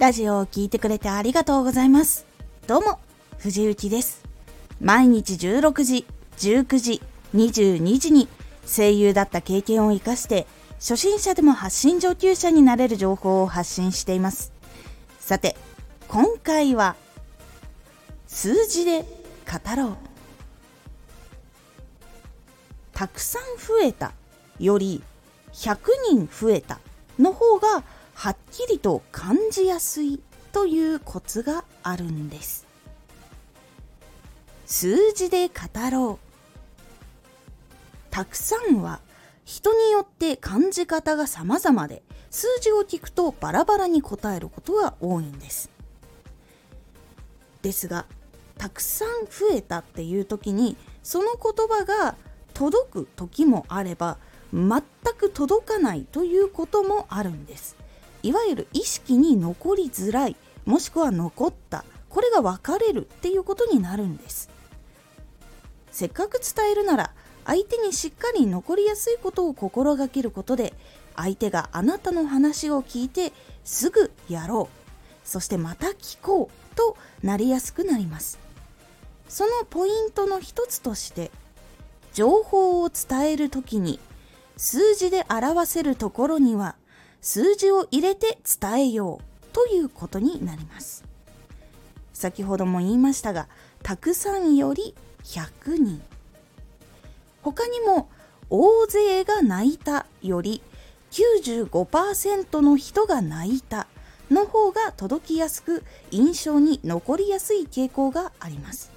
ラジオを聴いてくれてありがとうございます。どうも、藤幸です。毎日16時、19時、22時に声優だった経験を活かして初心者でも発信上級者になれる情報を発信しています。さて、今回は数字で語ろう。たくさん増えたより100人増えたの方がはっきりと感じやすいというコツがあるんです。数字で語ろう。たくさんは人によって感じ方が様々で数字を聞くとバラバラに答えることが多いんです。ですがたくさん増えたっていう時にその言葉が届く時もあれば全く届かないということもあるんです。いわゆる意識に残りづらいもしくは残ったこれが分かれるっていうことになるんです。せっかく伝えるなら相手にしっかり残りやすいことを心がけることで相手があなたの話を聞いてすぐやろう。そしてまた聞こうとなりやすくなります。そのポイントの一つとして情報を伝える時に数字で表せるところには数字を入れて伝えようということになります。先ほども言いましたがたくさんより100人。他にも大勢が泣いたより95%の人が泣いたの方が届きやすく印象に残りやすい傾向があります。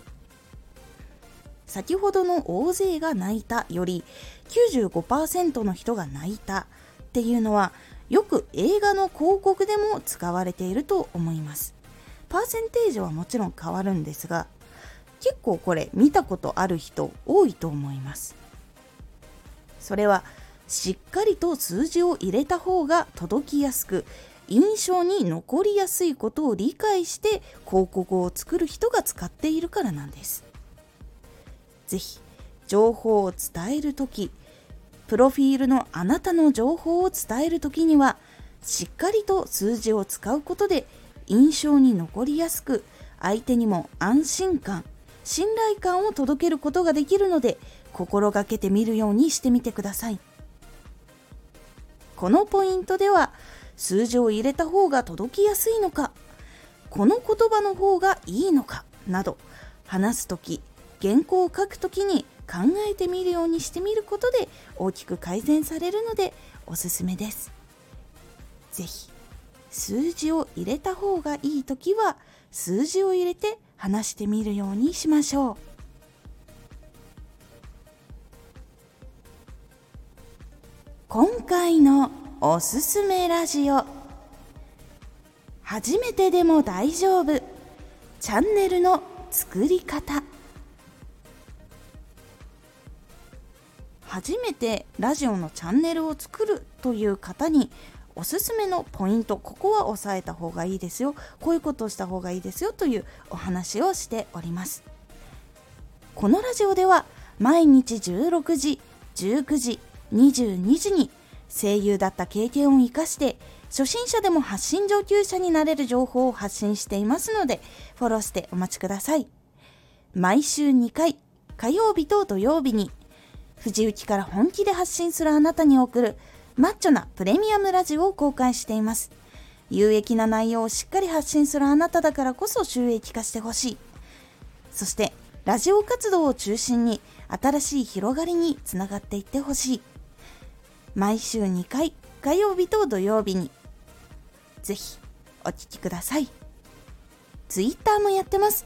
先ほどの大勢が泣いたより95%の人が泣いたっていうのはよく映画の広告でも使われていると思います。パーセンテージはもちろん変わるんですが結構これ見たことある人多いと思います。それはしっかりと数字を入れた方が届きやすく印象に残りやすいことを理解して広告を作る人が使っているからなんです。ぜひ情報を伝える時プロフィールのあなたの情報を伝える時にはしっかりと数字を使うことで印象に残りやすく相手にも安心感信頼感を届けることができるので心がけてみるようにしてみてください。このポイントでは数字を入れた方が届きやすいのかこの言葉の方がいいのかなど話す時原稿を書く時に考えてみるようにしてみることで大きく改善されるのでおすすめです。是非数字を入れた方がいい時は数字を入れて話してみるようにしましょう。今回のおすすめラジオ初めてでも大丈夫チャンネルの作り方初めてラジオのチャンネルを作るという方におすすめのポイントここは押さえた方がいいですよこういうことをした方がいいですよというお話をしております。このラジオでは毎日16時19時22時に声優だった経験を生かして初心者でも発信上級者になれる情報を発信していますのでフォローしてお待ちください。毎週2回火曜日と土曜日に藤雪から本気で発信するあなたに送るマッチョなプレミアムラジオを公開しています。有益な内容をしっかり発信するあなただからこそ収益化してほしい。そして、ラジオ活動を中心に新しい広がりにつながっていってほしい。毎週2回、火曜日と土曜日に。ぜひ、お聴きください。Twitter もやってます。